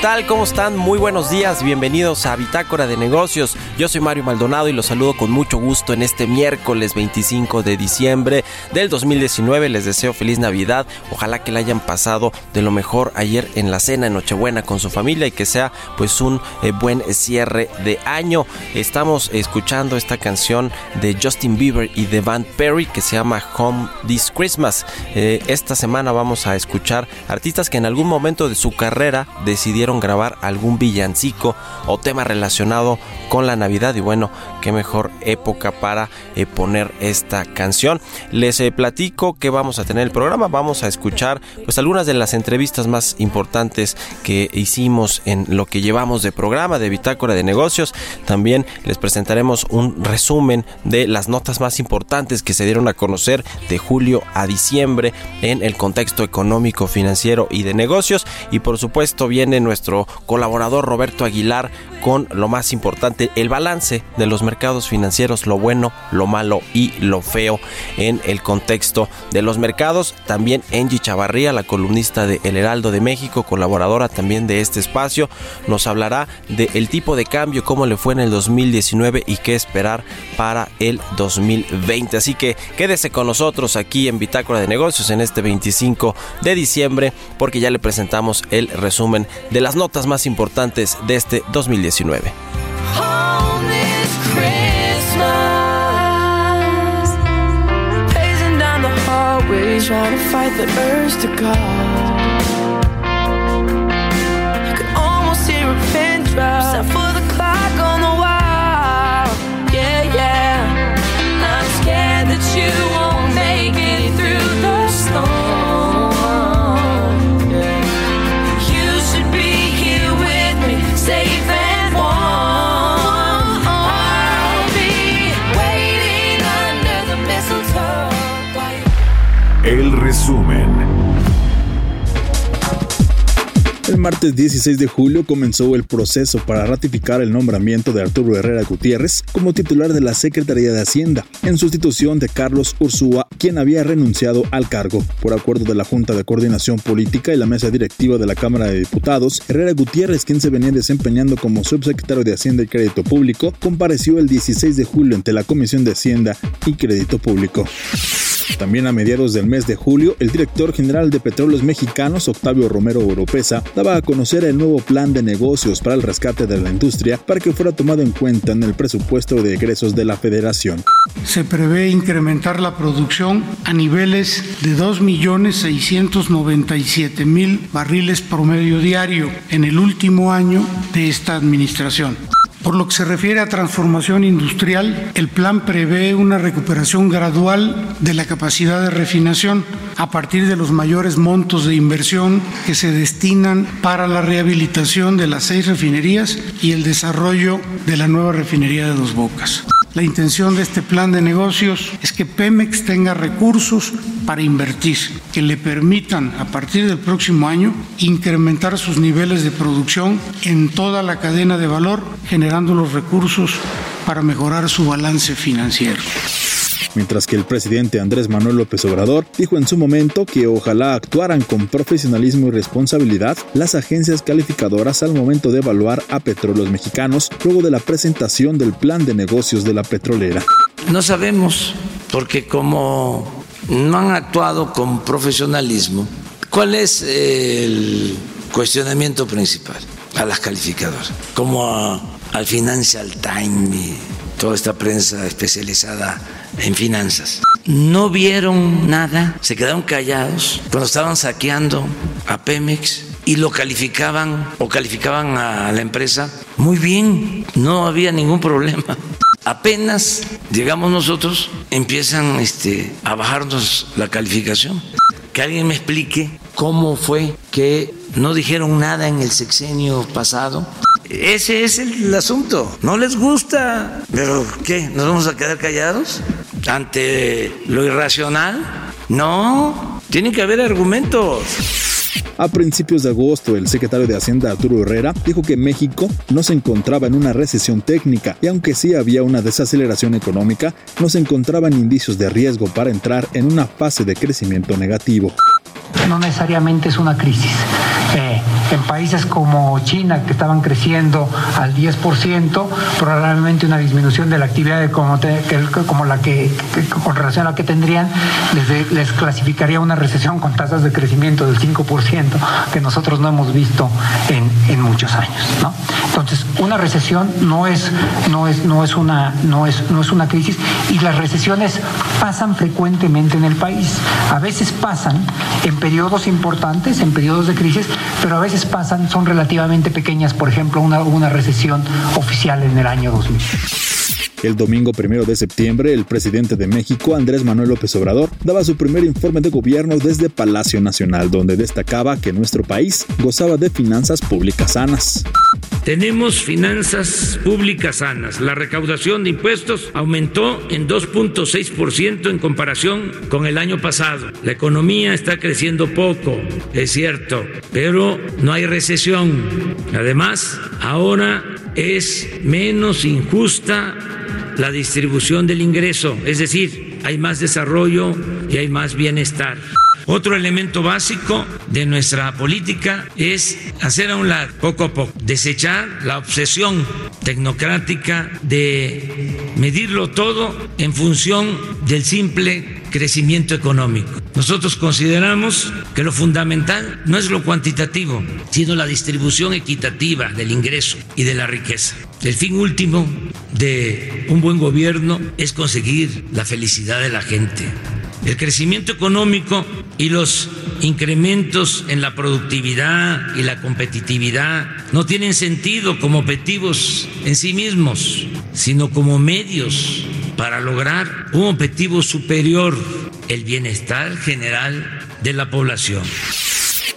Tal? ¿Cómo están? Muy buenos días, bienvenidos a Bitácora de Negocios. Yo soy Mario Maldonado y los saludo con mucho gusto en este miércoles 25 de diciembre del 2019. Les deseo feliz Navidad, ojalá que la hayan pasado de lo mejor ayer en la cena en Nochebuena con su familia y que sea pues un eh, buen cierre de año. Estamos escuchando esta canción de Justin Bieber y de Van Perry que se llama Home This Christmas. Eh, esta semana vamos a escuchar artistas que en algún momento de su carrera decidieron grabar algún villancico o tema relacionado con la Navidad y bueno, qué mejor época para eh, poner esta canción. Les eh, platico que vamos a tener el programa, vamos a escuchar pues algunas de las entrevistas más importantes que hicimos en lo que llevamos de programa de Bitácora de Negocios. También les presentaremos un resumen de las notas más importantes que se dieron a conocer de julio a diciembre en el contexto económico, financiero y de negocios y por supuesto viene nuestro nuestro colaborador Roberto Aguilar con lo más importante, el balance de los mercados financieros, lo bueno, lo malo y lo feo en el contexto de los mercados. También Angie Chavarría, la columnista de El Heraldo de México, colaboradora también de este espacio, nos hablará del tipo de cambio, cómo le fue en el 2019 y qué esperar para el 2020. Así que quédese con nosotros aquí en Bitácora de Negocios en este 25 de diciembre porque ya le presentamos el resumen de las notas más importantes de este 2019. El martes 16 de julio comenzó el proceso para ratificar el nombramiento de Arturo Herrera Gutiérrez como titular de la Secretaría de Hacienda, en sustitución de Carlos Ursúa, quien había renunciado al cargo. Por acuerdo de la Junta de Coordinación Política y la mesa directiva de la Cámara de Diputados, Herrera Gutiérrez, quien se venía desempeñando como subsecretario de Hacienda y Crédito Público, compareció el 16 de julio ante la Comisión de Hacienda y Crédito Público. También a mediados del mes de julio, el director general de Petróleos Mexicanos, Octavio Romero Oropesa, daba a conocer el nuevo plan de negocios para el rescate de la industria para que fuera tomado en cuenta en el presupuesto de egresos de la federación. Se prevé incrementar la producción a niveles de 2.697.000 barriles promedio diario en el último año de esta administración. Por lo que se refiere a transformación industrial, el plan prevé una recuperación gradual de la capacidad de refinación a partir de los mayores montos de inversión que se destinan para la rehabilitación de las seis refinerías y el desarrollo de la nueva refinería de Dos Bocas. La intención de este plan de negocios es que Pemex tenga recursos para invertir, que le permitan a partir del próximo año incrementar sus niveles de producción en toda la cadena de valor, generando los recursos para mejorar su balance financiero mientras que el presidente Andrés Manuel López Obrador dijo en su momento que ojalá actuaran con profesionalismo y responsabilidad las agencias calificadoras al momento de evaluar a petróleos mexicanos luego de la presentación del plan de negocios de la petrolera. No sabemos, porque como no han actuado con profesionalismo, ¿cuál es el cuestionamiento principal a las calificadoras? Como al Financial Times toda esta prensa especializada en finanzas. No vieron nada, se quedaron callados cuando estaban saqueando a Pemex y lo calificaban o calificaban a la empresa muy bien, no había ningún problema. Apenas llegamos nosotros, empiezan este, a bajarnos la calificación. Que alguien me explique cómo fue que no dijeron nada en el sexenio pasado ese es el asunto. No les gusta. Pero ¿qué? ¿Nos vamos a quedar callados ante lo irracional? No, tiene que haber argumentos. A principios de agosto, el secretario de Hacienda Arturo Herrera dijo que México no se encontraba en una recesión técnica y aunque sí había una desaceleración económica, no se encontraban indicios de riesgo para entrar en una fase de crecimiento negativo. No necesariamente es una crisis. Eh, en países como China, que estaban creciendo al 10%, probablemente una disminución de la actividad como, como la que, con relación a la que tendrían, les, clasificaría una recesión con tasas de crecimiento del 5%, que nosotros no hemos visto en, en muchos años. Entonces, una recesión no es, no, es, no, es una, no, es, no es una crisis y las recesiones pasan frecuentemente en el país. A veces pasan en periodos importantes, en periodos de crisis, pero a veces pasan son relativamente pequeñas, por ejemplo, una, una recesión oficial en el año 2000. El domingo primero de septiembre, el presidente de México, Andrés Manuel López Obrador, daba su primer informe de gobierno desde Palacio Nacional, donde destacaba que nuestro país gozaba de finanzas públicas sanas. Tenemos finanzas públicas sanas. La recaudación de impuestos aumentó en 2.6% en comparación con el año pasado. La economía está creciendo poco, es cierto, pero no hay recesión. Además, ahora es menos injusta la distribución del ingreso, es decir, hay más desarrollo y hay más bienestar. Otro elemento básico de nuestra política es hacer a un lado, poco a poco, desechar la obsesión tecnocrática de medirlo todo en función del simple crecimiento económico. Nosotros consideramos que lo fundamental no es lo cuantitativo, sino la distribución equitativa del ingreso y de la riqueza. El fin último de un buen gobierno es conseguir la felicidad de la gente. El crecimiento económico y los incrementos en la productividad y la competitividad no tienen sentido como objetivos en sí mismos, sino como medios para lograr un objetivo superior, el bienestar general de la población.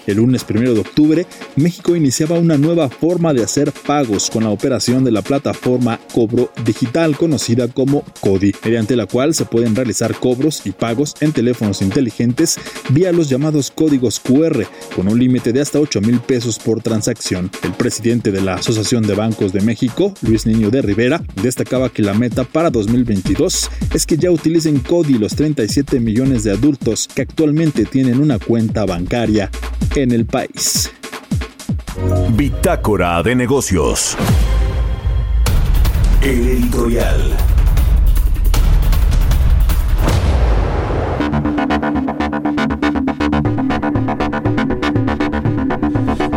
El lunes 1 de octubre, México iniciaba una nueva forma de hacer pagos con la operación de la plataforma Cobro Digital conocida como CODI, mediante la cual se pueden realizar cobros y pagos en teléfonos inteligentes vía los llamados códigos QR, con un límite de hasta 8 mil pesos por transacción. El presidente de la Asociación de Bancos de México, Luis Niño de Rivera, destacaba que la meta para 2022 es que ya utilicen CODI los 37 millones de adultos que actualmente tienen una cuenta bancaria en el país. Bitácora de negocios. El editorial.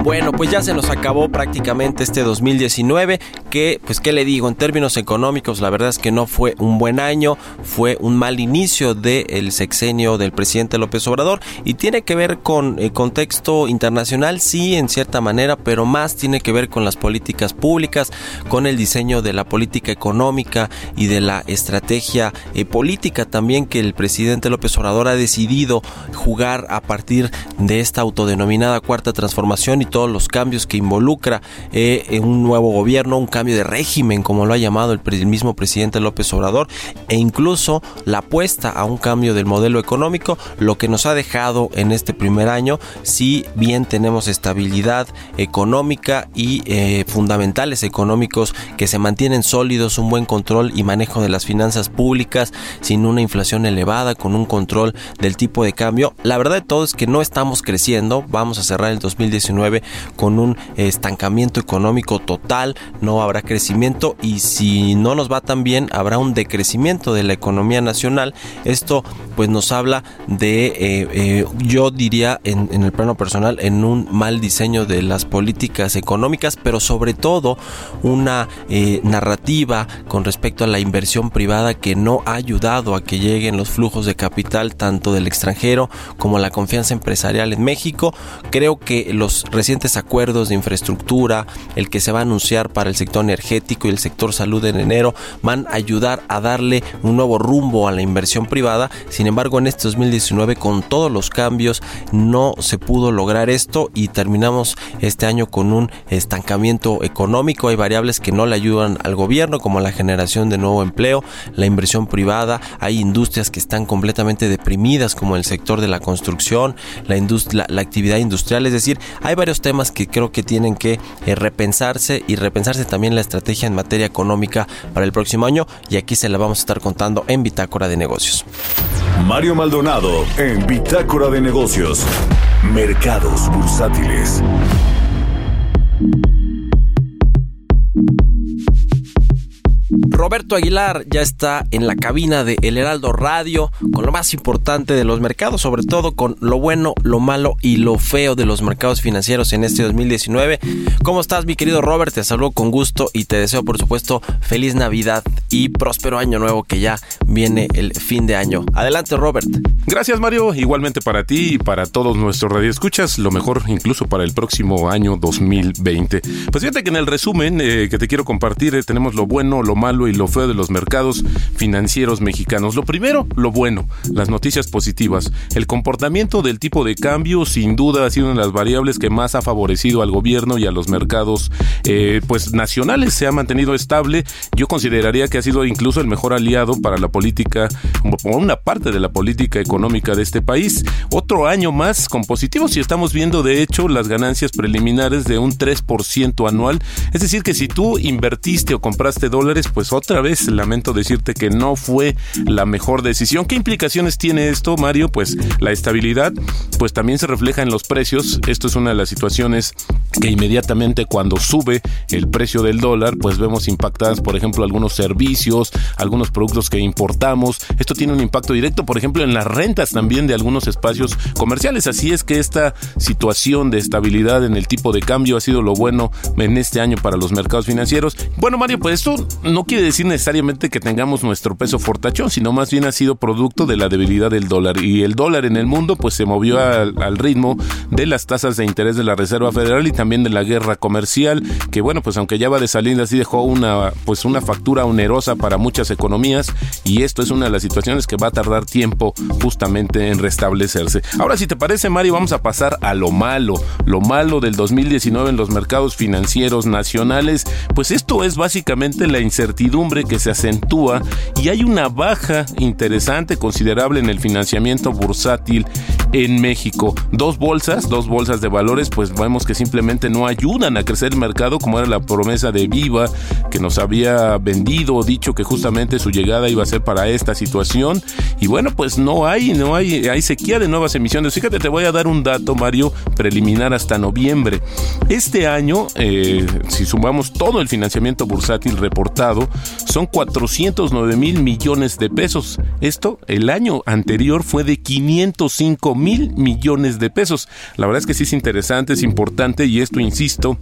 Bueno, pues ya se nos acabó prácticamente este 2019, que pues qué le digo, en términos económicos la verdad es que no fue un buen año, fue un mal inicio del sexenio del presidente López Obrador y tiene que ver con el contexto internacional, sí, en cierta manera, pero más tiene que ver con las políticas públicas, con el diseño de la política económica y de la estrategia eh, política también que el presidente López Obrador ha decidido jugar a partir de esta autodenominada cuarta transformación y todos los cambios que involucra eh, un nuevo gobierno, un cambio de régimen, como lo ha llamado el, mismo presidente López Obrador, e incluso la apuesta a un cambio del modelo económico, lo que nos ha dejado en este primer año, si bien tenemos estabilidad económica y eh, fundamentales económicos que se mantienen sólidos, un buen control y manejo de las finanzas públicas, sin una inflación elevada, con un control del tipo de cambio. La verdad de todo es que no estamos creciendo, vamos a cerrar el 2019 con un estancamiento económico total, no habrá crecimiento y si no nos va tan bien habrá un decrecimiento de la economía nacional. Esto pues nos habla de, eh, eh, yo diría en, el plano personal, en un mal diseño de las políticas económicas, pero sobre todo una eh, narrativa con respecto a la inversión privada que no ha ayudado a que lleguen los flujos de capital tanto del extranjero como la confianza empresarial en México. Creo que los acuerdos de infraestructura, el que se va a anunciar para el sector energético y el sector salud en enero, van a ayudar a darle un nuevo rumbo a la inversión privada. Sin embargo, en este 2019, con todos los cambios, no se pudo lograr esto y terminamos este año con un estancamiento económico. Hay variables que no le ayudan al gobierno, como la generación de nuevo empleo, la inversión privada. Hay industrias que están completamente deprimidas, como el sector de la construcción, la, industria, la actividad industrial. Es decir, hay varios temas que creo que tienen que eh, repensarse y repensarse también la estrategia en materia económica para el próximo año y aquí se la vamos a estar contando en Bitácora de Negocios. Mario Maldonado en Bitácora de Negocios. Mercados bursátiles. Roberto Aguilar ya está en la cabina de El Heraldo Radio con lo más importante de los mercados, sobre todo con lo bueno, lo malo y lo feo de los mercados financieros en este 2019. ¿Cómo estás, mi querido Robert? Te saludo con gusto y te deseo, por supuesto, feliz Navidad y próspero año nuevo que ya viene el fin de año. Adelante, Robert. Gracias, Mario. Igualmente para ti y para todos nuestros radioescuchas, lo mejor incluso para el próximo año 2020. Pues fíjate que en el resumen eh, que te quiero compartir eh, tenemos lo bueno, lo malo y lo feo de los mercados financieros mexicanos. Lo primero, lo bueno, las noticias positivas. El comportamiento del tipo de cambio sin duda ha sido una de las variables que más ha favorecido al gobierno y a los mercados eh, pues nacionales. Se ha mantenido estable. Yo consideraría que ha sido incluso el mejor aliado para la política, como una parte de la política económica de este país. Otro año más con positivos y estamos viendo de hecho las ganancias preliminares de un 3% anual. Es decir, que si tú invertiste o compraste dólares, pues otra vez lamento decirte que no fue la mejor decisión. ¿Qué implicaciones tiene esto, Mario? Pues la estabilidad, pues también se refleja en los precios. Esto es una de las situaciones que inmediatamente cuando sube el precio del dólar, pues vemos impactadas, por ejemplo, algunos servicios, algunos productos que importamos. Esto tiene un impacto directo, por ejemplo, en las rentas también de algunos espacios comerciales. Así es que esta situación de estabilidad en el tipo de cambio ha sido lo bueno en este año para los mercados financieros. Bueno, Mario, pues esto no quiere decir necesariamente que tengamos nuestro peso fortachón, sino más bien ha sido producto de la debilidad del dólar. Y el dólar en el mundo pues se movió al, ritmo de las tasas de interés de la Reserva Federal y también de la guerra comercial, que bueno, pues aunque ya va de salida, así dejó una pues una factura onerosa para muchas economías y esto es una de las situaciones que va a tardar tiempo justamente en restablecerse. Ahora, si te parece, Mario, vamos a pasar a lo malo, lo malo del 2019 en los mercados financieros nacionales, pues esto es básicamente la incertidumbre que se acentúa y hay una baja interesante, considerable en el financiamiento bursátil en México. Dos bolsas, dos bolsas de valores, pues vemos que simplemente no ayudan a crecer el mercado como era la promesa de Viva que nos había vendido, dicho que justamente su llegada iba a ser para esta situación. Y bueno, pues no hay, no hay, hay sequía de nuevas emisiones. Fíjate, te voy a dar un dato, Mario, preliminar hasta noviembre. Este año, eh, si sumamos todo el financiamiento bursátil reportado, son 409 mil millones de pesos. Esto, el año anterior fue de 505 mil mil millones de pesos. La verdad es que sí es interesante, es importante y esto, insisto,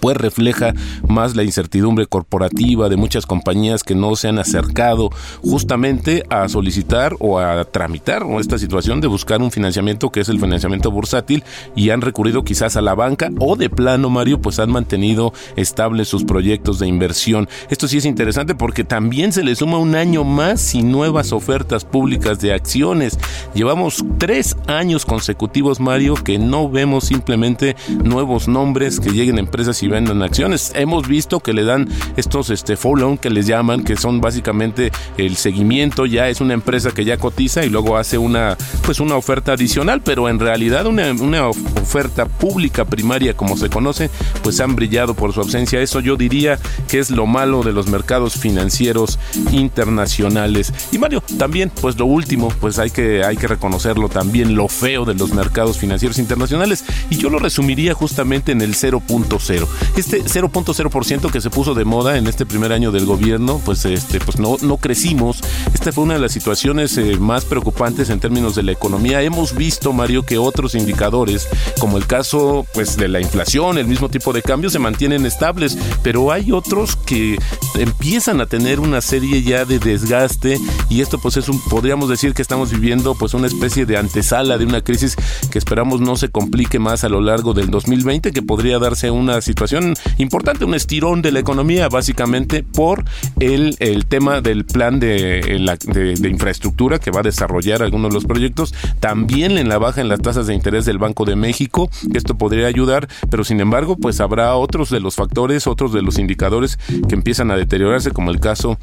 pues refleja más la incertidumbre corporativa de muchas compañías que no se han acercado justamente a solicitar o a tramitar esta situación de buscar un financiamiento que es el financiamiento bursátil y han recurrido quizás a la banca o de plano Mario pues han mantenido estables sus proyectos de inversión. Esto sí es interesante porque también se le suma un año más sin nuevas ofertas públicas de acciones. Llevamos tres años consecutivos Mario que no vemos simplemente nuevos nombres que lleguen a empresas y vendan acciones. Hemos visto que le dan estos este follow que les llaman, que son básicamente el seguimiento, ya es una empresa que ya cotiza y luego hace una pues una oferta adicional, pero en realidad una, una oferta pública primaria como se conoce, pues han brillado por su ausencia. Eso yo diría que es lo malo de los mercados financieros internacionales. Y Mario, también pues lo último, pues hay que hay que reconocerlo también lo feo de los mercados financieros internacionales y yo lo resumiría justamente en el 0.0. Este 0.0% que se puso de moda en este primer año del gobierno, pues este pues no no crecimos. Esta fue una de las situaciones eh, más preocupantes en términos de la economía. Hemos visto, Mario, que otros indicadores, como el caso pues de la inflación, el mismo tipo de cambio se mantienen estables, pero hay otros que empiezan a tener una serie ya de desgaste y esto pues es un podríamos decir que estamos viviendo pues una especie de antesala de una crisis que esperamos no se complique más a lo largo del 2020, que podría darse una situación situación importante, un estirón de la economía, básicamente por el, el tema del plan de, de, infraestructura que va a desarrollar algunos de los proyectos, también en la baja en las tasas de interés del Banco de México, esto podría ayudar, pero sin embargo, pues habrá otros de los factores, otros de los indicadores que empiezan a deteriorarse, como el caso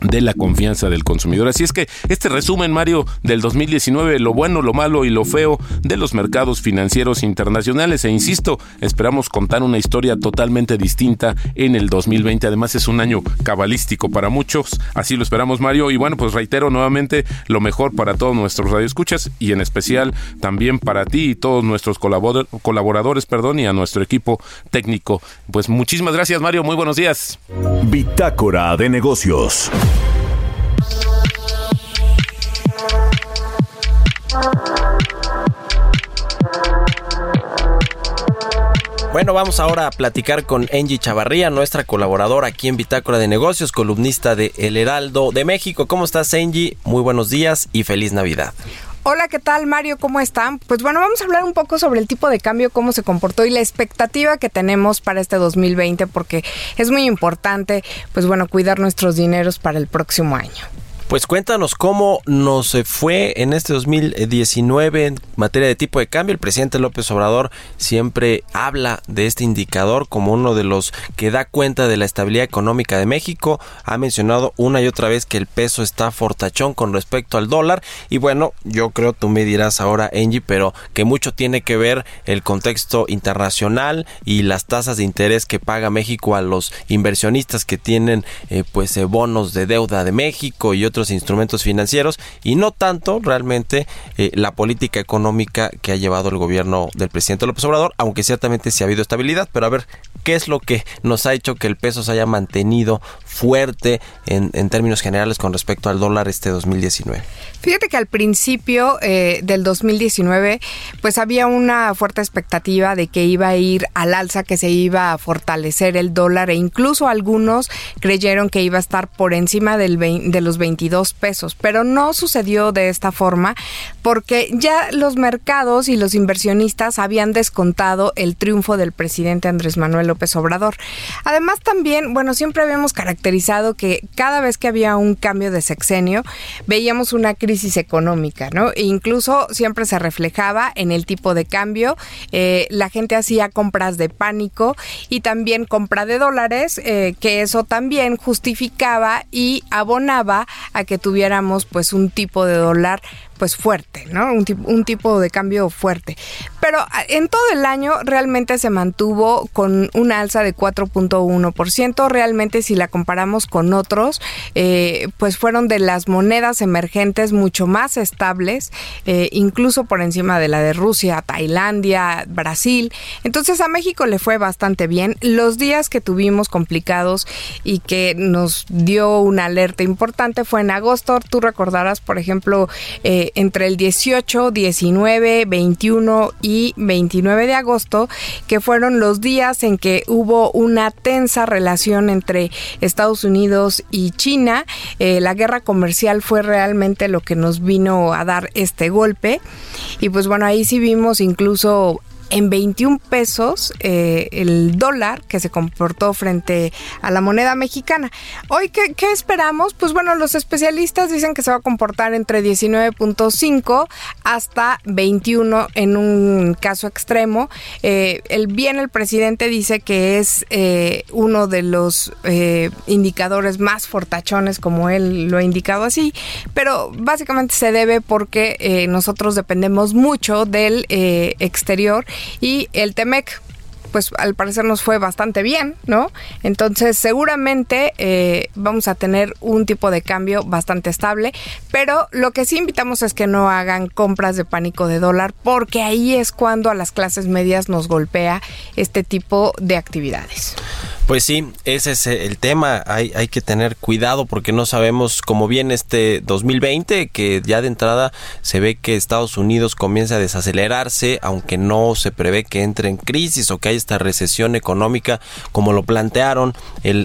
de la confianza del consumidor. Así es que este resumen, Mario, del 2019, lo bueno, lo malo y lo feo de los mercados financieros internacionales. E insisto, esperamos contar una historia totalmente distinta en el 2020. Además, es un año cabalístico para muchos. Así lo esperamos, Mario. Y bueno, pues reitero nuevamente lo mejor para todos nuestros radioescuchas y en especial también para ti y todos nuestros colaboradores, perdón, y a nuestro equipo técnico. Pues muchísimas gracias, Mario. Muy buenos días. Bitácora de negocios. Bueno, vamos ahora a platicar con Angie Chavarría, nuestra colaboradora aquí en Bitácora de Negocios, columnista de El Heraldo de México. ¿Cómo estás, Angie? Muy buenos días y feliz Navidad. Hola, ¿qué tal Mario? ¿Cómo están? Pues bueno, vamos a hablar un poco sobre el tipo de cambio, cómo se comportó y la expectativa que tenemos para este 2020, porque es muy importante, pues bueno, cuidar nuestros dineros para el próximo año. Pues cuéntanos cómo nos fue en este 2019 en materia de tipo de cambio. El presidente López Obrador siempre habla de este indicador como uno de los que da cuenta de la estabilidad económica de México. Ha mencionado una y otra vez que el peso está fortachón con respecto al dólar. Y bueno, yo creo, tú me dirás ahora, Angie, pero que mucho tiene que ver el contexto internacional y las tasas de interés que paga México a los inversionistas que tienen eh, pues eh, bonos de deuda de México y otros instrumentos financieros y no tanto realmente eh, la política económica que ha llevado el gobierno del presidente López Obrador, aunque ciertamente sí ha habido estabilidad, pero a ver, ¿qué es lo que nos ha hecho que el peso se haya mantenido fuerte en, términos generales con respecto al dólar este 2019? Fíjate que al principio eh, del 2019 pues había una fuerte expectativa de que iba a ir al alza, que se iba a fortalecer el dólar e incluso algunos creyeron que iba a estar por encima del de los 22 pesos, pero no sucedió de esta forma porque ya los mercados y los inversionistas habían descontado el triunfo del presidente Andrés Manuel López Obrador. Además también, bueno, siempre habíamos caracterizado que cada vez que había un cambio de sexenio veíamos una crisis económica, ¿no? E incluso siempre se reflejaba en el tipo de cambio. Eh, la gente hacía compras de pánico y también compra de dólares, eh, que eso también justificaba y abonaba a que tuviéramos pues un tipo de dólar pues fuerte, ¿no? Un, un tipo de cambio fuerte. Pero ah, en todo el año realmente se mantuvo con una alza de 4.1%. Realmente si la comparamos con otros, eh, pues fueron de las monedas emergentes mucho más estables, eh, incluso por encima de la de Rusia, Tailandia, Brasil. Entonces a México le fue bastante bien. Los días que tuvimos complicados y que nos dio una alerta importante fue en agosto. Tú recordarás, por ejemplo, eh, entre el 18, 19, 21 y 29 de agosto, que fueron los días en que hubo una tensa relación entre Estados Unidos y China. Eh, la guerra comercial fue realmente lo que nos vino a dar este golpe. Y pues bueno, ahí sí vimos incluso en 21 pesos eh, el dólar que se comportó frente a la moneda mexicana. Hoy, ¿qué, esperamos? Pues bueno, los especialistas dicen que se va a comportar entre 19.5 hasta 21 en un caso extremo. Eh, el bien el presidente dice que es eh, uno de los indicadores más fortachones, como él lo ha indicado así, pero básicamente se debe porque nosotros dependemos mucho del exterior y el Temec pues al parecer nos fue bastante bien, ¿no? Entonces seguramente eh, vamos a tener un tipo de cambio bastante estable, pero lo que sí invitamos es que no hagan compras de pánico de dólar porque ahí es cuando a las clases medias nos golpea este tipo de actividades. Pues sí, ese es el tema. Hay, hay que tener cuidado porque no sabemos cómo viene este 2020, que ya de entrada se ve que Estados Unidos comienza a desacelerarse, aunque no se prevé que entre en crisis o que haya esta recesión económica como lo plantearon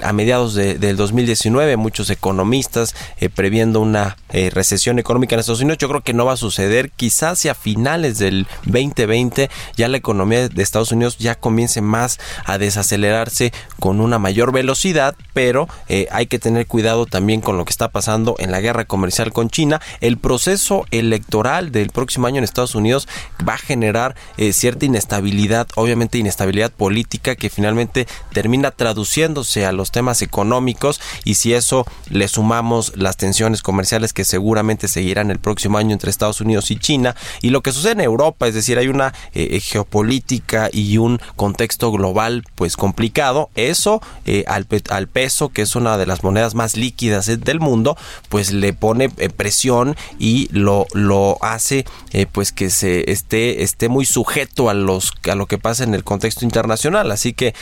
a mediados de, del 2019. Muchos economistas eh, previendo una eh, recesión económica en Estados Unidos. Yo creo que no va a suceder. Quizás hacia finales del 2020 ya la economía de Estados Unidos ya comience más a desacelerarse con una mayor velocidad, pero eh, hay que tener cuidado también con lo que está pasando en la guerra comercial con China. El proceso electoral del próximo año en Estados Unidos va a generar cierta inestabilidad, obviamente inestabilidad política que finalmente termina traduciéndose a los temas económicos y si eso le sumamos las tensiones comerciales que seguramente seguirán el próximo año entre Estados Unidos y China y lo que sucede en Europa, es decir, hay una eh, geopolítica y un contexto global pues complicado, es eh, al, al, peso, que es una de las monedas más líquidas del mundo, pues le pone eh, presión y lo, lo hace eh, pues que se esté, esté muy sujeto a, los, a lo que pasa en el contexto internacional. Así que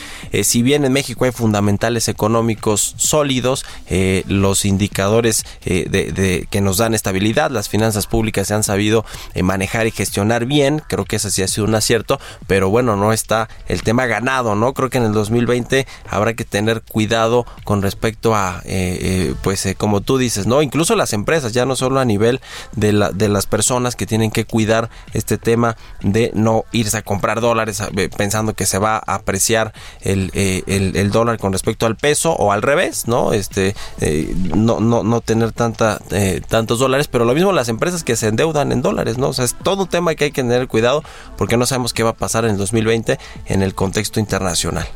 si bien en México hay fundamentales económicos sólidos, los indicadores de, que nos dan estabilidad, las finanzas públicas se han sabido manejar y gestionar bien, creo que ese sí ha sido un acierto, pero bueno, no está el tema ganado, ¿no? Creo que en el 2020 habrá que tener cuidado con respecto a, eh, eh, pues eh, como tú dices, ¿no? Incluso las empresas, ya no solo a nivel de, la, de las personas que tienen que cuidar este tema de no irse a comprar dólares pensando que se va a apreciar el, el, dólar con respecto al peso o al revés, ¿no? Este, no, no, no tener tanta, tantos dólares, pero lo mismo las empresas que se endeudan en dólares, ¿no? O sea, es todo un tema que hay que tener cuidado porque no sabemos qué va a pasar en el 2020 en el contexto internacional.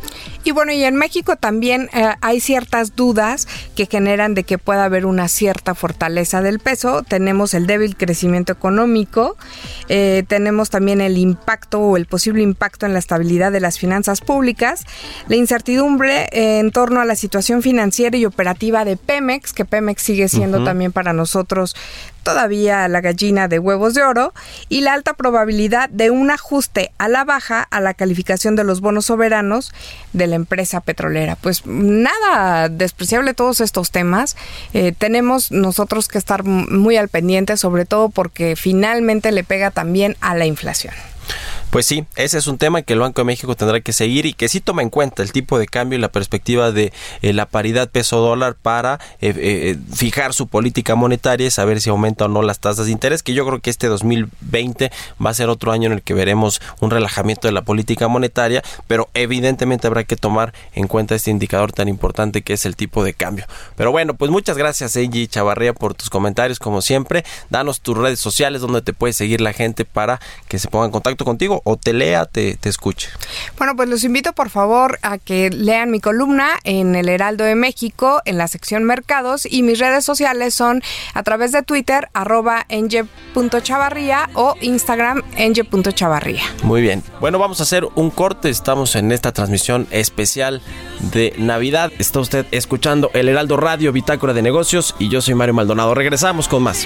Y bueno, y en México también eh, hay ciertas dudas que generan de que pueda haber una cierta fortaleza del peso. Tenemos el débil crecimiento económico, eh, tenemos también el impacto o el posible impacto en la estabilidad de las finanzas públicas, la incertidumbre en torno a la situación financiera y operativa de Pemex, que Pemex sigue siendo también para nosotros todavía la gallina de huevos de oro y la alta probabilidad de un ajuste a la baja a la calificación de los bonos soberanos de la empresa petrolera. Pues nada despreciable todos estos temas. Eh, tenemos nosotros que estar muy al pendiente, sobre todo porque finalmente le pega también a la inflación. Pues sí, ese es un tema que el Banco de México tendrá que seguir y que sí toma en cuenta el tipo de cambio y la perspectiva de eh, la paridad peso-dólar para eh, eh, fijar su política monetaria y saber si aumenta o no las tasas de interés, que yo creo que este 2020 va a ser otro año en el que veremos un relajamiento de la política monetaria, pero evidentemente habrá que tomar en cuenta este indicador tan importante que es el tipo de cambio. Pero bueno, pues muchas gracias Eiji Chavarría por tus comentarios como siempre. Danos tus redes sociales donde te puede seguir la gente para que se ponga en contacto contigo o te lea, te, te escuche. Bueno, pues los invito por favor a que lean mi columna en el Heraldo de México, en la sección Mercados, y mis redes sociales son a través de Twitter, arroba enge.chavarría o Instagram enge.chavarría. Muy bien. Bueno, vamos a hacer un corte. Estamos en esta transmisión especial de Navidad. Está usted escuchando el Heraldo Radio Bitácora de Negocios y yo soy Mario Maldonado. Regresamos con más.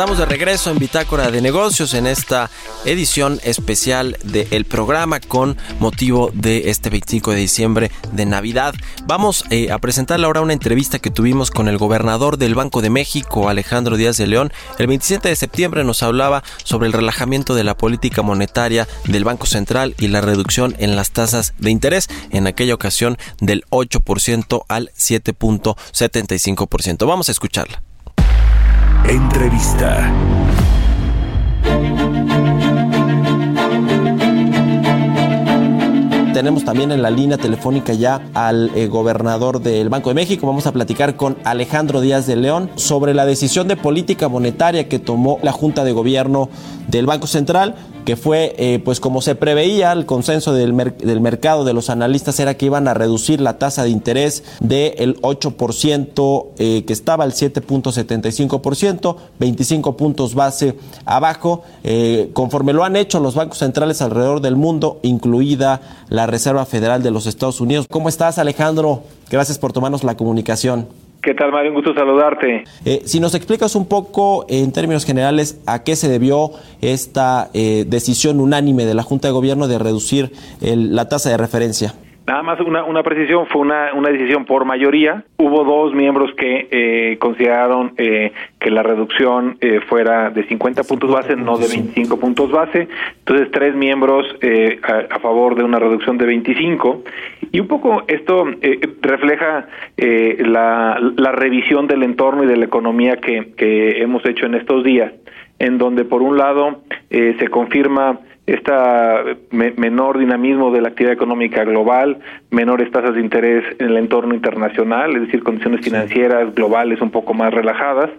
Estamos de regreso en Bitácora de Negocios en esta edición especial del programa con motivo de este 25 de diciembre de Navidad. Vamos eh, a presentarle ahora una entrevista que tuvimos con el gobernador del Banco de México, Alejandro Díaz de León. El 27 de septiembre nos hablaba sobre el relajamiento de la política monetaria del Banco Central y la reducción en las tasas de interés, en aquella ocasión del 8% al 7.75%. Vamos a escucharla. Entrevista. Tenemos también en la línea telefónica ya al eh, gobernador del Banco de México. Vamos a platicar con Alejandro Díaz de León sobre la decisión de política monetaria que tomó la Junta de Gobierno del Banco Central que fue, eh, pues como se preveía, el consenso del, del, mercado de los analistas era que iban a reducir la tasa de interés del 8% eh, que estaba al 7.75%, 25 puntos base abajo, eh, conforme lo han hecho los bancos centrales alrededor del mundo, incluida la Reserva Federal de los Estados Unidos. ¿Cómo estás, Alejandro? Gracias por tomarnos la comunicación. ¿Qué tal, Mario? Un gusto saludarte. Eh, si nos explicas un poco, en términos generales, a qué se debió esta eh, decisión unánime de la Junta de Gobierno de reducir el, la tasa de referencia. Nada más una, una precisión, fue una, una decisión por mayoría. Hubo dos miembros que eh, consideraron eh, que la reducción eh, fuera de 50 puntos base, no de 25 puntos base. Entonces, tres miembros eh, a, a, favor de una reducción de 25. Y un poco esto eh, refleja eh, la, la revisión del entorno y de la economía que, que hemos hecho en estos días, en donde por un lado eh, se confirma esta me menor dinamismo de la actividad económica global, menores tasas de interés en el entorno internacional, es decir, condiciones financieras globales un poco más relajadas,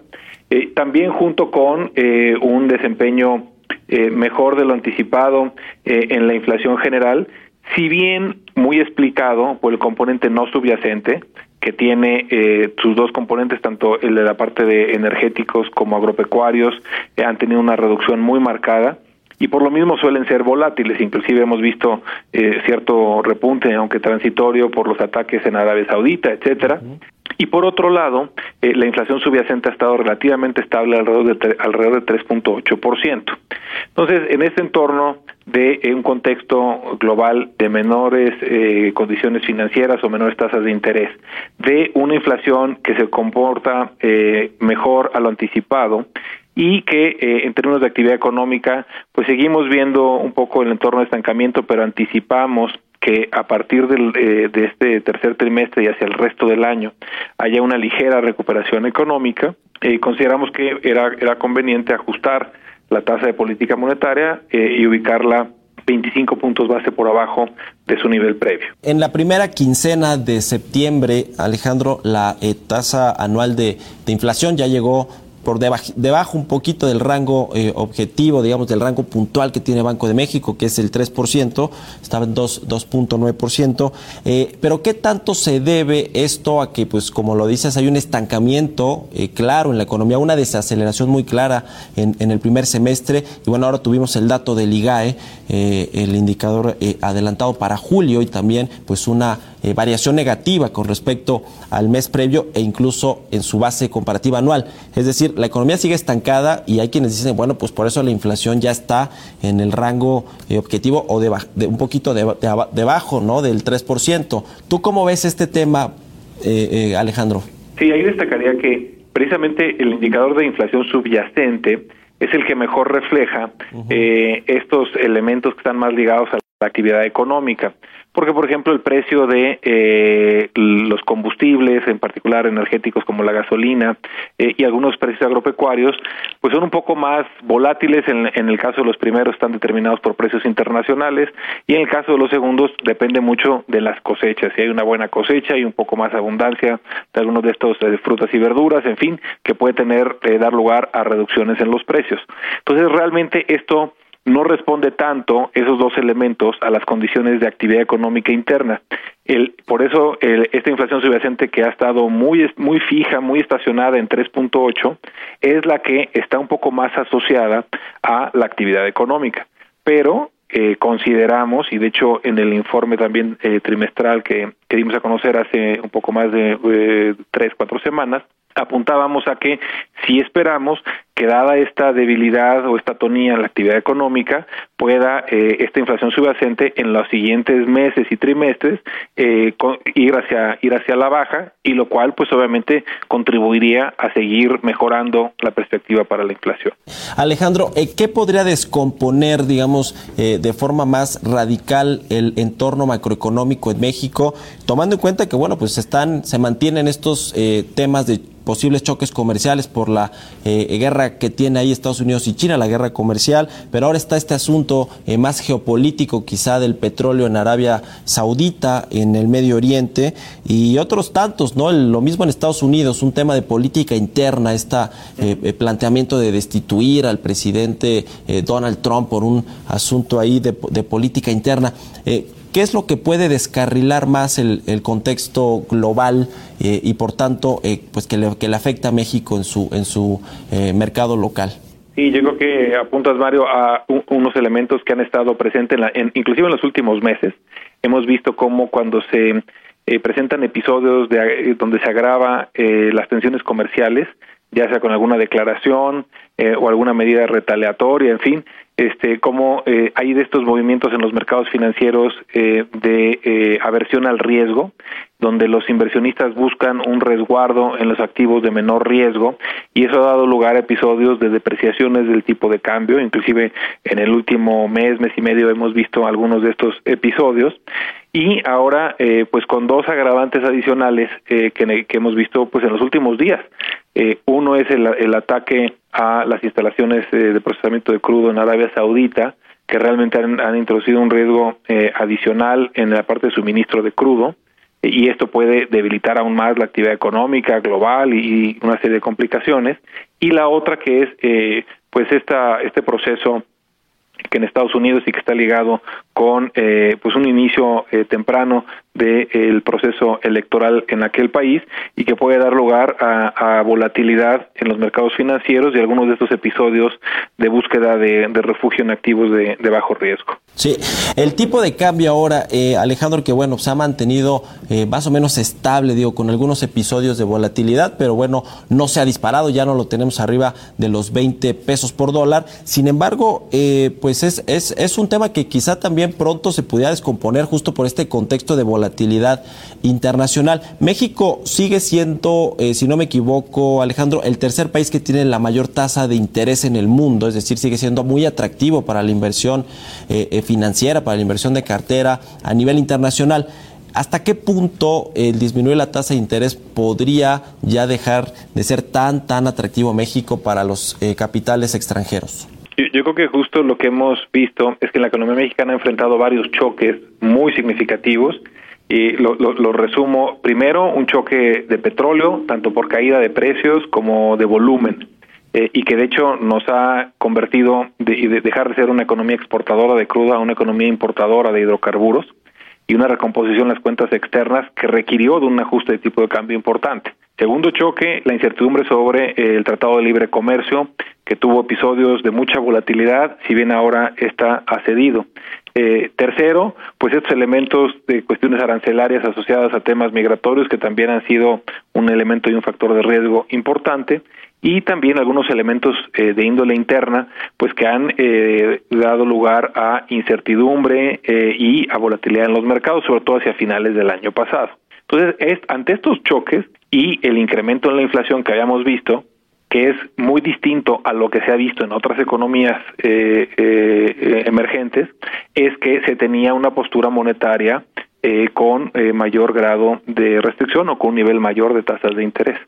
eh, también junto con eh, un desempeño eh, mejor de lo anticipado eh, en la inflación general, si bien muy explicado por el componente no subyacente, que tiene eh, sus dos componentes, tanto el de la parte de energéticos como agropecuarios, eh, han tenido una reducción muy marcada y por lo mismo suelen ser volátiles. Inclusive hemos visto eh, cierto repunte, aunque transitorio, por los ataques en Arabia Saudita, etcétera. Y por otro lado, eh, la inflación subyacente ha estado relativamente estable alrededor de alrededor de 3.8%. Entonces, en este entorno de un contexto global de menores eh, condiciones financieras o menores tasas de interés, de una inflación que se comporta eh, mejor a lo anticipado y que eh, en términos de actividad económica, pues seguimos viendo un poco el entorno de estancamiento, pero anticipamos que a partir eh, de este tercer trimestre y hacia el resto del año haya una ligera recuperación económica, eh, consideramos que era, era conveniente ajustar la tasa de política monetaria eh, y ubicarla 25 puntos base por abajo de su nivel previo. En la primera quincena de septiembre, Alejandro, la tasa anual de inflación ya llegó por debajo, debajo un poquito del rango eh, objetivo, digamos, del rango puntual que tiene Banco de México, que es el 3%, estaba en 2.9%. Eh, pero ¿qué tanto se debe esto a que, pues, como lo dices, hay un estancamiento eh, claro en la economía, una desaceleración muy clara en, en, el primer semestre? Y bueno, ahora tuvimos el dato del IGAE, eh, el indicador eh, adelantado para julio y también, pues, una eh, variación negativa con respecto al mes previo e incluso en su base comparativa anual. Es decir, la economía sigue estancada y hay quienes dicen, bueno, pues por eso la inflación ya está en el rango eh, objetivo o de, de un poquito de, de, debajo, ¿no? Del 3%. ¿Tú cómo ves este tema, eh, eh, Alejandro? Sí, ahí destacaría que precisamente el indicador de inflación subyacente es el que mejor refleja uh -huh. eh, estos elementos que están más ligados a la actividad económica porque por ejemplo el precio de eh, los combustibles, en particular energéticos como la gasolina y algunos precios agropecuarios, pues son un poco más volátiles. En, el caso de los primeros están determinados por precios internacionales y en el caso de los segundos depende mucho de las cosechas. Si hay una buena cosecha y un poco más abundancia de algunos de estos frutas y verduras, en fin, que puede tener dar lugar a reducciones en los precios. Entonces, realmente esto no responde tanto esos dos elementos a las condiciones de actividad económica interna. El, por eso esta inflación subyacente que ha estado muy muy fija, muy estacionada en 3.8 es la que está un poco más asociada a la actividad económica. Pero eh, consideramos, y de hecho en el informe también eh, trimestral que, que, dimos a conocer hace un poco más de eh, tres, cuatro semanas, apuntábamos a que si esperamos que dada esta debilidad o esta tonía en la actividad económica pueda eh, esta inflación subyacente en los siguientes meses y trimestres eh, ir hacia ir hacia la baja y lo cual pues obviamente contribuiría a seguir mejorando la perspectiva para la inflación. Alejandro, eh, ¿qué podría descomponer digamos de forma más radical el entorno macroeconómico en México tomando en cuenta que bueno pues están se mantienen estos temas de posibles choques comerciales por la eh, que tiene ahí Estados Unidos y China, la guerra comercial, pero ahora está este asunto eh, más geopolítico quizá del petróleo en Arabia Saudita, en el Medio Oriente y otros tantos, ¿no? lo mismo en Estados Unidos, un tema de política interna, este planteamiento de destituir al presidente Donald Trump por un asunto ahí de, de política interna. ¿Qué es lo que puede descarrilar más el, contexto global eh, y por tanto eh, pues que le, que le afecta a México en su, en su eh, mercado local? Sí, yo creo que apuntas, Mario, a unos elementos que han estado presentes, en inclusive en los últimos meses. Hemos visto cómo cuando se presentan episodios de, donde se agrava las tensiones comerciales, ya sea con alguna declaración o alguna medida retaliatoria, en fin, este, cómo eh, hay de estos movimientos en los mercados financieros eh, de eh, aversión al riesgo, donde los inversionistas buscan un resguardo en los activos de menor riesgo y eso ha dado lugar a episodios de depreciaciones del tipo de cambio, inclusive en el último mes, mes y medio hemos visto algunos de estos episodios. Y ahora eh, pues con dos agravantes adicionales eh, que, que, hemos visto pues en los últimos días eh, uno es el, el, ataque a las instalaciones de procesamiento de crudo en Arabia Saudita que realmente han, introducido un riesgo adicional en la parte de suministro de crudo y esto puede debilitar aún más la actividad económica global y, una serie de complicaciones. Y la otra que es pues esta este proceso que en Estados Unidos y que está ligado con eh, pues un inicio eh, temprano del proceso electoral en aquel país y que puede dar lugar a, volatilidad en los mercados financieros y algunos de estos episodios de búsqueda de, refugio en activos de, bajo riesgo. Sí, el tipo de cambio ahora, eh, Alejandro, que bueno, se ha mantenido eh, más o menos estable, digo, con algunos episodios de volatilidad, pero bueno, no se ha disparado, ya no lo tenemos arriba de los 20 pesos por dólar. Sin embargo, eh, pues es, es, es un tema que quizá también pronto se pudiera descomponer justo por este contexto de volatilidad volatilidad internacional. México sigue siendo, eh, si no me equivoco, Alejandro, el tercer país que tiene la mayor tasa de interés en el mundo, es decir, sigue siendo muy atractivo para la inversión eh, eh, financiera, para la inversión de cartera a nivel internacional. ¿Hasta qué punto el disminuir la tasa de interés podría ya dejar de ser tan, tan atractivo México para los capitales extranjeros? Yo, creo que justo lo que hemos visto es que la economía mexicana ha enfrentado varios choques muy significativos y lo, lo, resumo. Primero, un choque de petróleo, tanto por caída de precios como de volumen, eh, y que de hecho nos ha convertido de, dejar de ser una economía exportadora de cruda a una economía importadora de hidrocarburos y una recomposición en las cuentas externas que requirió de un ajuste de tipo de cambio importante. Segundo choque, la incertidumbre sobre eh, el Tratado de Libre Comercio, que tuvo episodios de mucha volatilidad, si bien ahora está accedido. Eh, tercero, pues estos elementos de cuestiones arancelarias asociadas a temas migratorios que también han sido un elemento y un factor de riesgo importante y también algunos elementos eh, de índole interna pues que han eh, dado lugar a incertidumbre y a volatilidad en los mercados sobre todo hacia finales del año pasado. Entonces es, ante estos choques y el incremento en la inflación que habíamos visto que es muy distinto a lo que se ha visto en otras economías eh, eh, emergentes, es que se tenía una postura monetaria eh, con eh, mayor grado de restricción o con un nivel mayor de tasas de interés.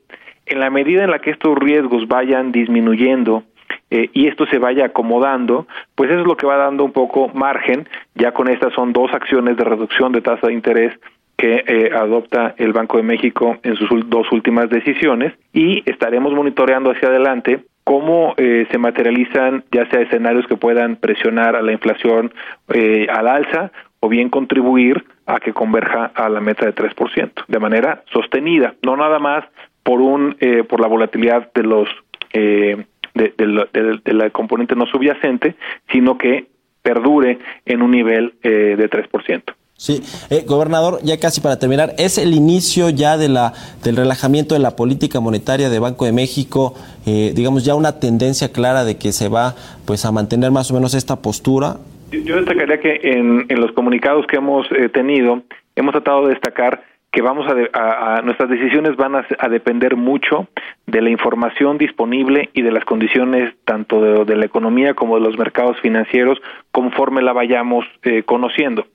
En la medida en la que estos riesgos vayan disminuyendo y esto se vaya acomodando, pues eso es lo que va dando un poco margen. Ya con estas son dos acciones de reducción de tasa de interés que eh, adopta el Banco de México en sus dos últimas decisiones y estaremos monitoreando hacia adelante cómo eh, se materializan ya sea escenarios que puedan presionar a la inflación eh, al alza o bien contribuir a que converja a la meta de 3% de manera sostenida, no nada más por un eh, por la volatilidad de los eh, de, de, de, la componente no subyacente, sino que perdure en un nivel eh, de 3%. Sí, eh, gobernador, ya casi para terminar, ¿es el inicio ya de la, del relajamiento de la política monetaria de Banco de México, eh, digamos ya una tendencia clara de que se va pues a mantener más o menos esta postura? Yo destacaría que en, los comunicados que hemos eh, tenido, hemos tratado de destacar que vamos a, a, a, nuestras decisiones van a, depender mucho de la información disponible y de las condiciones tanto de, la economía como de los mercados financieros conforme la vayamos eh, conociendo.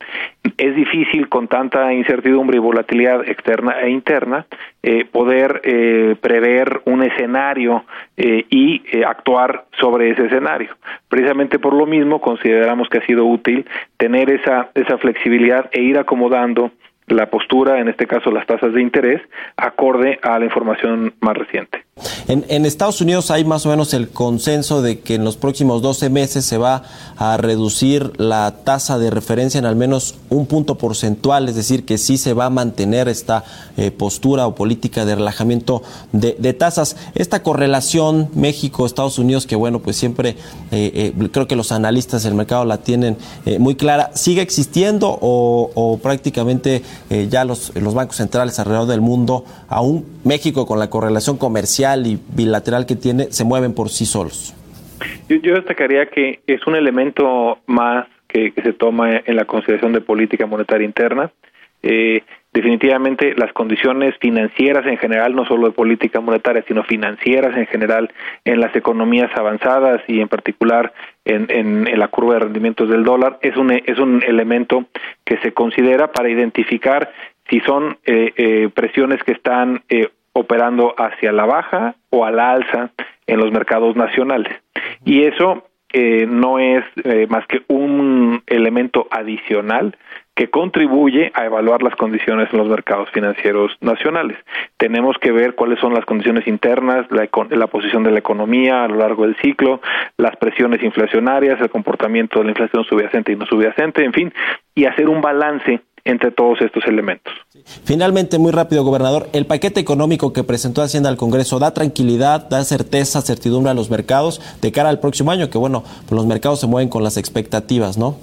Es difícil con tanta incertidumbre y volatilidad externa e interna eh, poder eh, prever un escenario eh, y actuar sobre ese escenario. Precisamente por lo mismo consideramos que ha sido útil tener esa esa flexibilidad e ir acomodando la postura, en este caso las tasas de interés, acorde a la información más reciente. En, Estados Unidos hay más o menos el consenso de que en los próximos 12 meses se va a reducir la tasa de referencia en al menos un punto porcentual, es decir, que sí se va a mantener esta eh, postura o política de relajamiento de, tasas. Esta correlación México-Estados Unidos, que bueno, pues siempre eh, eh, creo que los analistas del mercado la tienen eh, muy clara, ¿sigue existiendo o prácticamente eh, ya los, los bancos centrales alrededor del mundo, aún México con la correlación comercial y bilateral que tiene, se mueven por sí solos? Yo, yo destacaría que es un elemento más que, se toma en la consideración de política monetaria interna. Eh, definitivamente las condiciones financieras en general, no solo de política monetaria, sino financieras en general en las economías avanzadas y en particular en, en, la curva de rendimientos del dólar, es un, es un elemento que se considera para identificar si son eh, eh, presiones que están eh, operando hacia la baja o a la alza en los mercados nacionales. Y eso eh, no es eh, más que un elemento adicional que contribuye a evaluar las condiciones en los mercados financieros nacionales. Tenemos que ver cuáles son las condiciones internas, la, posición de la economía a lo largo del ciclo, las presiones inflacionarias, el comportamiento de la inflación subyacente y no subyacente, en fin, y hacer un balance entre todos estos elementos. Finalmente, muy rápido, gobernador, el paquete económico que presentó Hacienda al Congreso da tranquilidad, da certeza, certidumbre a los mercados de cara al próximo año, que bueno, pues los mercados se mueven con las expectativas, ¿no?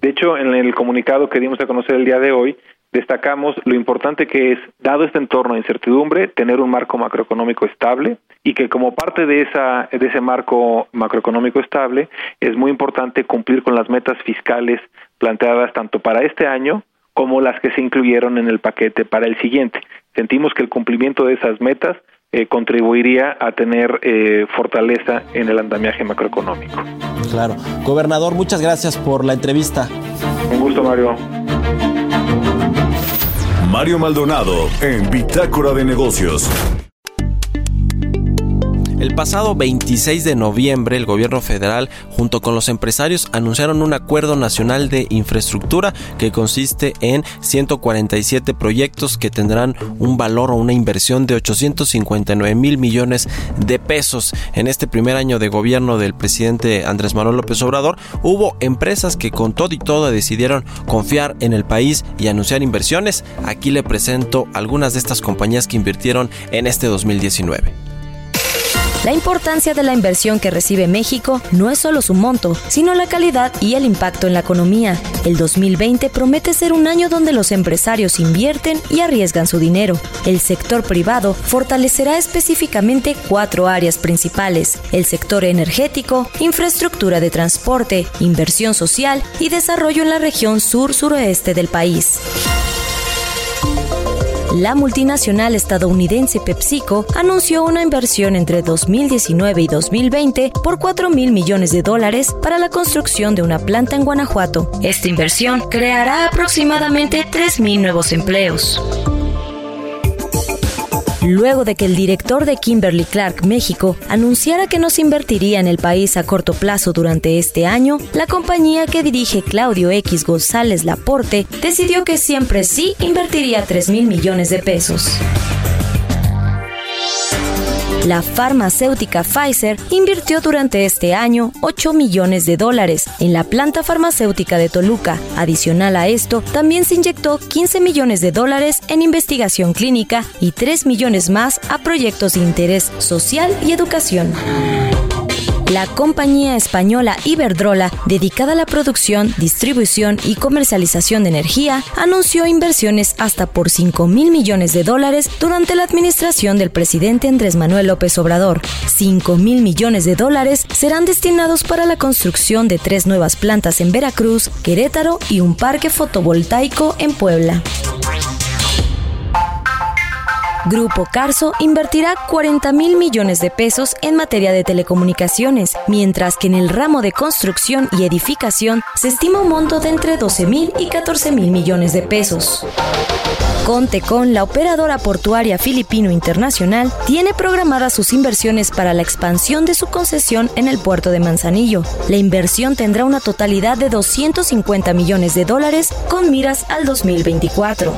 De hecho, en el comunicado que dimos a conocer el día de hoy, destacamos lo importante que es, dado este entorno de incertidumbre, tener un marco macroeconómico estable y que como parte de, esa, de ese marco macroeconómico estable es muy importante cumplir con las metas fiscales planteadas tanto para este año como las que se incluyeron en el paquete para el siguiente. Sentimos que el cumplimiento de esas metas eh, contribuiría a tener eh, fortaleza en el andamiaje macroeconómico. Claro. Gobernador, muchas gracias por la entrevista. Un gusto, Mario. Mario Maldonado en Bitácora de Negocios. El pasado 26 de noviembre, el gobierno federal, junto con los empresarios, anunciaron un acuerdo nacional de infraestructura que consiste en 147 proyectos que tendrán un valor o una inversión de 859 mil millones de pesos. En este primer año de gobierno del presidente Andrés Manuel López Obrador, hubo empresas que con todo y todo decidieron confiar en el país y anunciar inversiones. Aquí le presento algunas de estas compañías que invirtieron en este 2019. La importancia de la inversión que recibe México no es solo su monto, sino la calidad y el impacto en la economía. El 2020 promete ser un año donde los empresarios invierten y arriesgan su dinero. El sector privado fortalecerá específicamente cuatro áreas principales, el sector energético, infraestructura de transporte, inversión social y desarrollo en la región sur-suroeste del país. La multinacional estadounidense PepsiCo anunció una inversión entre 2019 y 2020 por 4 mil millones de dólares para la construcción de una planta en Guanajuato. Esta inversión creará aproximadamente 3 mil nuevos empleos. Luego de que el director de Kimberly Clark México anunciara que no se invertiría en el país a corto plazo durante este año, la compañía que dirige Claudio X González Laporte decidió que siempre sí invertiría 3 mil millones de pesos. La farmacéutica Pfizer invirtió durante este año 8 millones de dólares en la planta farmacéutica de Toluca. Adicional a esto, también se inyectó 15 millones de dólares en investigación clínica y 3 millones más a proyectos de interés social y educación. La compañía española Iberdrola, dedicada a la producción, distribución y comercialización de energía, anunció inversiones hasta por 5 mil millones de dólares durante la administración del presidente Andrés Manuel López Obrador. 5 mil millones de dólares serán destinados para la construcción de tres nuevas plantas en Veracruz, Querétaro y un parque fotovoltaico en Puebla. Grupo Carso invertirá 40 mil millones de pesos en materia de telecomunicaciones, mientras que en el ramo de construcción y edificación se estima un monto de entre 12 mil y 14 mil millones de pesos. Contecon, la operadora portuaria filipino internacional, tiene programadas sus inversiones para la expansión de su concesión en el puerto de Manzanillo. La inversión tendrá una totalidad de 250 millones de dólares con miras al 2024.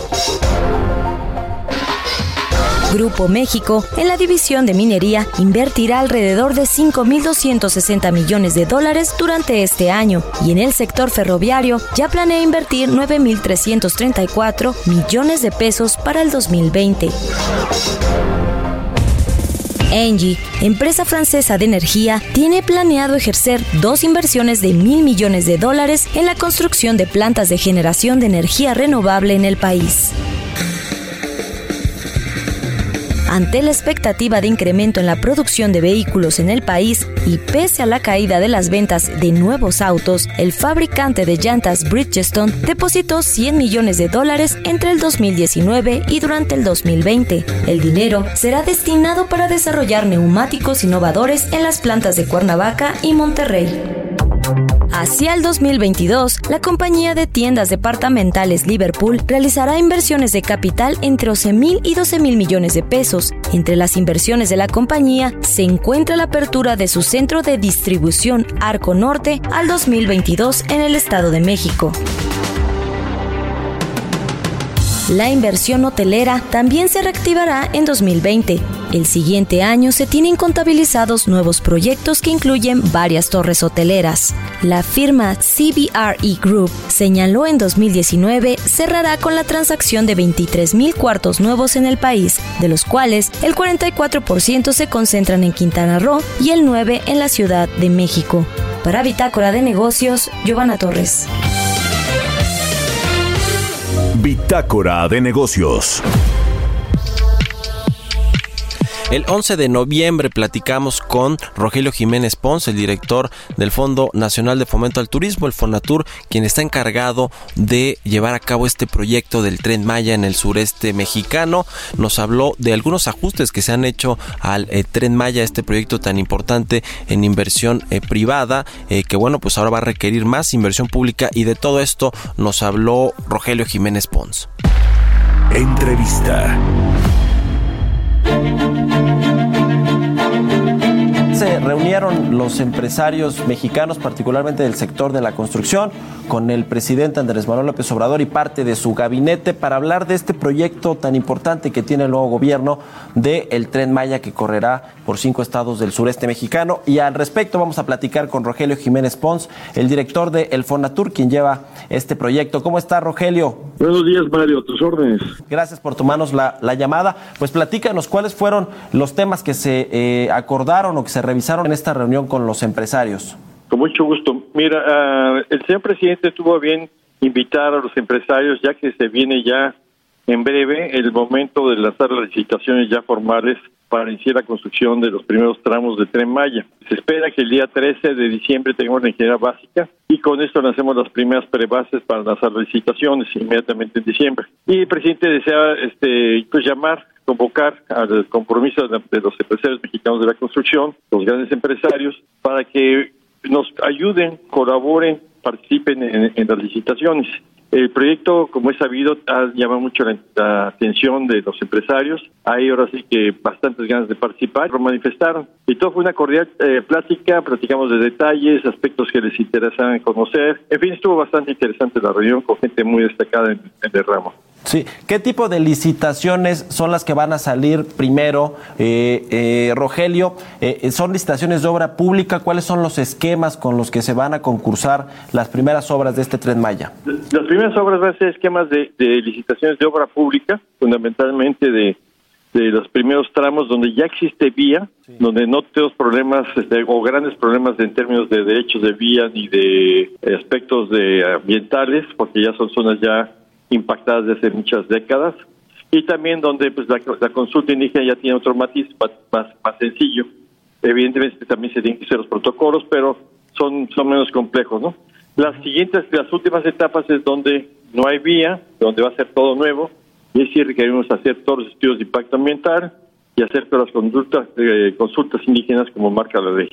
Grupo México, en la división de minería, invertirá alrededor de 5.260 millones de dólares durante este año y en el sector ferroviario ya planea invertir 9.334 millones de pesos para el 2020. Engie, empresa francesa de energía, tiene planeado ejercer dos inversiones de mil millones de dólares en la construcción de plantas de generación de energía renovable en el país. Ante la expectativa de incremento en la producción de vehículos en el país y pese a la caída de las ventas de nuevos autos, el fabricante de llantas Bridgestone depositó 100 millones de dólares entre el 2019 y durante el 2020. El dinero será destinado para desarrollar neumáticos innovadores en las plantas de Cuernavaca y Monterrey. Hacia el 2022, la compañía de tiendas departamentales Liverpool realizará inversiones de capital entre 11 mil y 12 mil millones de pesos. Entre las inversiones de la compañía se encuentra la apertura de su centro de distribución Arco Norte al 2022 en el Estado de México. La inversión hotelera también se reactivará en 2020. El siguiente año se tienen contabilizados nuevos proyectos que incluyen varias torres hoteleras. La firma CBRE Group señaló en 2019 cerrará con la transacción de 23 mil cuartos nuevos en el país, de los cuales el 44% se concentran en Quintana Roo y el 9% en la Ciudad de México. Para Bitácora de Negocios, Giovanna Torres. Bitácora de negocios. El 11 de noviembre platicamos con Rogelio Jiménez Pons, el director del Fondo Nacional de Fomento al Turismo, el Fonatur, quien está encargado de llevar a cabo este proyecto del tren Maya en el sureste mexicano. Nos habló de algunos ajustes que se han hecho al eh, tren Maya, este proyecto tan importante en inversión eh, privada, eh, que bueno, pues ahora va a requerir más inversión pública y de todo esto nos habló Rogelio Jiménez Pons. Entrevista. Se reunieron los empresarios mexicanos, particularmente del sector de la construcción, con el presidente Andrés Manuel López Obrador y parte de su gabinete para hablar de este proyecto tan importante que tiene el nuevo gobierno del el tren Maya que correrá por cinco estados del sureste mexicano. Y al respecto vamos a platicar con Rogelio Jiménez Pons, el director de El Fonatur, quien lleva este proyecto. ¿Cómo está, Rogelio? Buenos días, Mario, tus órdenes. Gracias por tomarnos la, la llamada. Pues platícanos cuáles fueron los temas que se eh, acordaron o que se revisaron en esta reunión con los empresarios? Con mucho gusto. Mira, uh, el señor presidente tuvo bien invitar a los empresarios, ya que se viene ya en breve el momento de lanzar las licitaciones ya formales para iniciar la construcción de los primeros tramos de Tren Maya. Se espera que el día 13 de diciembre tengamos la ingeniería básica y con esto lancemos las primeras prebases para lanzar las licitaciones inmediatamente en diciembre. Y el presidente desea este, pues, llamar convocar al compromiso de los empresarios mexicanos de la construcción, los grandes empresarios, para que nos ayuden, colaboren, participen en las licitaciones. El proyecto, como es sabido, llama mucho la, atención de los empresarios. Hay ahora sí que bastantes ganas de participar, lo manifestaron. Y todo fue una cordial eh, plática, platicamos de detalles, aspectos que les interesaban conocer. En fin, estuvo bastante interesante la reunión con gente muy destacada en el ramo. Sí, ¿qué tipo de licitaciones son las que van a salir primero, eh, eh, Rogelio? Eh, ¿Son licitaciones de obra pública? ¿Cuáles son los esquemas con los que se van a concursar las primeras obras de este Tren Maya? Las primeras obras van a ser esquemas de, licitaciones de obra pública, fundamentalmente de, los primeros tramos donde ya existe vía, donde no tenemos problemas este, o grandes problemas en términos de derechos de vía ni de aspectos de ambientales, porque ya son zonas ya impactadas desde muchas décadas y también donde pues la, consulta indígena ya tiene otro matiz más, más, sencillo. Evidentemente también se tienen que hacer los protocolos, pero son, son menos complejos, ¿no? Las siguientes, las últimas etapas es donde no hay vía, donde va a ser todo nuevo, y es decir, requerimos hacer todos los estudios de impacto ambiental y hacer todas las consultas, eh, consultas indígenas como marca la ley.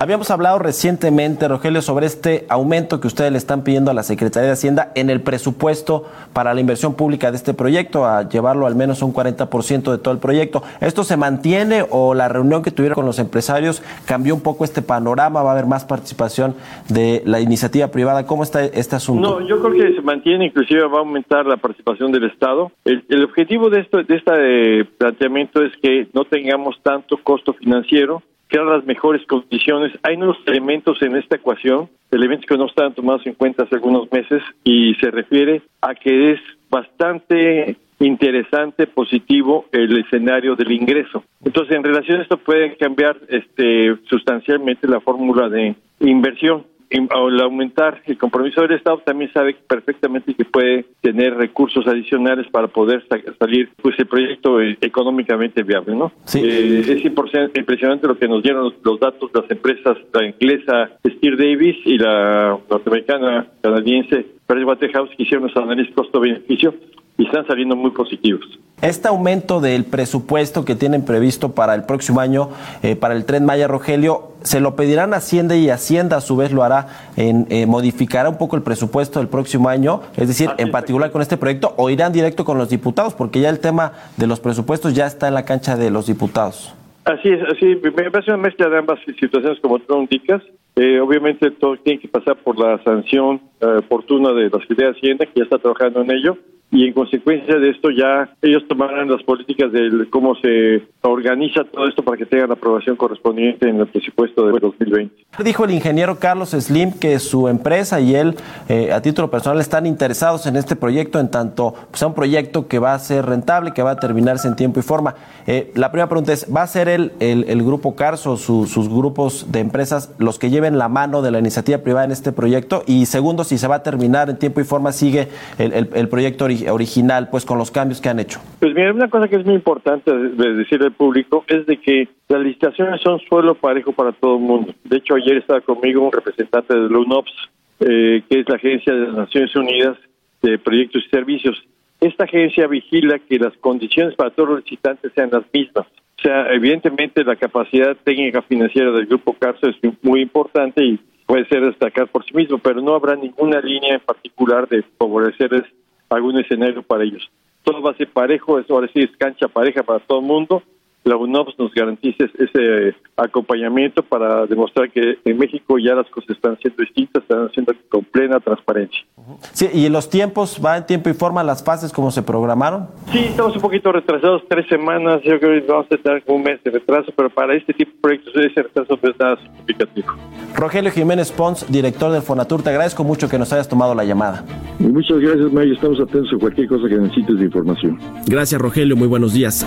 Habíamos hablado recientemente, Rogelio, sobre este aumento que ustedes le están pidiendo a la Secretaría de Hacienda en el presupuesto para la inversión pública de este proyecto, a llevarlo al menos un 40% de todo el proyecto. ¿Esto se mantiene o la reunión que tuvieron con los empresarios cambió un poco este panorama? ¿Va a haber más participación de la iniciativa privada? ¿Cómo está este asunto? No, yo creo que se mantiene, inclusive va a aumentar la participación del Estado. El, objetivo de, esto, de este planteamiento es que no tengamos tanto costo financiero crear las mejores condiciones. Hay unos elementos en esta ecuación, elementos que no están tomados en cuenta hace algunos meses y se refiere a que es bastante interesante, positivo el escenario del ingreso. Entonces, en relación a esto puede cambiar este sustancialmente la fórmula de inversión al aumentar el compromiso del Estado también sabe perfectamente que puede tener recursos adicionales para poder salir pues el proyecto eh, económicamente viable, ¿no? Eh, es impresionante lo que nos dieron los, datos de las empresas, la inglesa Steer Davis y la norteamericana canadiense Pricewaterhouse que hicieron los análisis costo-beneficio y están saliendo muy positivos. Este aumento del presupuesto que tienen previsto para el próximo año eh, para el tren Maya Rogelio, ¿se lo pedirán a Hacienda y Hacienda a su vez lo hará, en, eh, modificará un poco el presupuesto del próximo año? Es decir, en particular con este proyecto, o irán directo con los diputados, porque ya el tema de los presupuestos ya está en la cancha de los diputados. Así es, así me parece una mezcla de ambas situaciones como tú indicas. Eh, obviamente todo tiene que pasar por la sanción oportuna de la Secretaría de Hacienda, que ya está trabajando en ello y en consecuencia de esto ya ellos tomarán las políticas de cómo se organiza todo esto para que tenga la aprobación correspondiente en el presupuesto de 2020. Dijo el ingeniero Carlos Slim que su empresa y él eh, a título personal están interesados en este proyecto en tanto pues, sea un proyecto que va a ser rentable, que va a terminarse en tiempo y forma. Eh, la primera pregunta es, ¿va a ser el, el, grupo CARS o sus grupos de empresas los que lleven la mano de la iniciativa privada en este proyecto? Y segundo, si se va a terminar en tiempo y forma, sigue el, el proyecto original original, pues con los cambios que han hecho? Pues mira, una cosa que es muy importante de decir al público es de que las licitaciones son suelo parejo para todo el mundo. De hecho, ayer estaba conmigo un representante de LUNOPS, eh, que es la Agencia de las Naciones Unidas de Proyectos y Servicios. Esta agencia vigila que las condiciones para todos los licitantes sean las mismas. O sea, evidentemente la capacidad técnica financiera del Grupo Carso es muy importante y puede ser destacar por sí mismo, pero no habrá ninguna línea en particular de favorecerles algún escenario para ellos. Todo va a ser parejo, eso ahora sí es cancha pareja para todo el mundo la UNOPS nos garantice ese acompañamiento para demostrar que en México ya las cosas están siendo distintas, están haciendo con plena transparencia. Sí, ¿y los tiempos, va en tiempo y forma las fases como se programaron? Sí, estamos un poquito retrasados, tres semanas, yo creo que vamos a tener un mes de retraso, pero para este tipo de proyectos ese retraso no es nada significativo. Rogelio Jiménez Pons, director del Fonatur, te agradezco mucho que nos hayas tomado la llamada. Muchas gracias, Mayo, estamos atentos a cualquier cosa que necesites de información. Gracias, Rogelio, muy buenos días.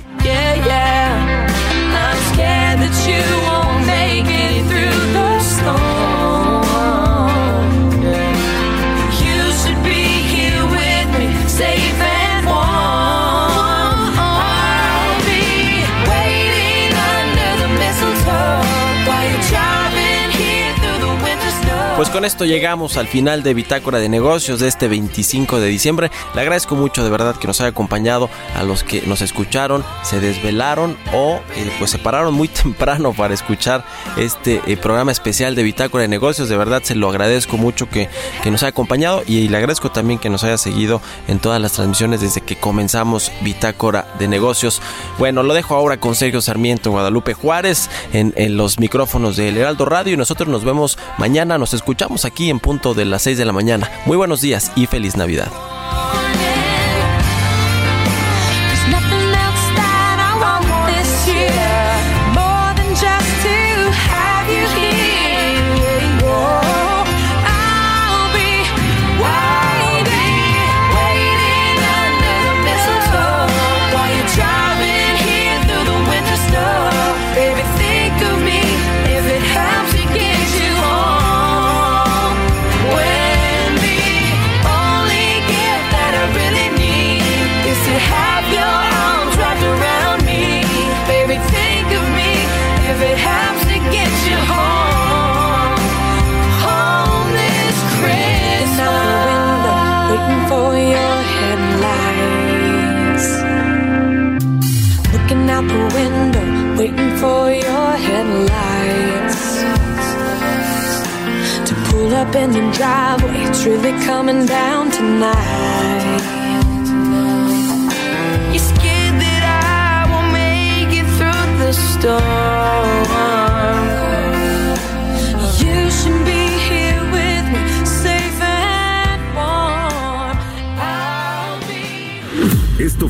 Con esto llegamos al final de Bitácora de Negocios de este 25 de diciembre. Le agradezco mucho de verdad que nos haya acompañado a los que nos escucharon, se desvelaron o eh, pues se pararon muy temprano para escuchar este eh, programa especial de Bitácora de Negocios. De verdad se lo agradezco mucho que, que nos haya acompañado y le agradezco también que nos haya seguido en todas las transmisiones desde que comenzamos Bitácora de Negocios. Bueno, lo dejo ahora con Sergio Sarmiento, Guadalupe Juárez en, en los micrófonos del Heraldo Radio y nosotros nos vemos mañana, nos escuchamos aquí en punto de las 6 de la mañana. Muy buenos días y feliz Navidad.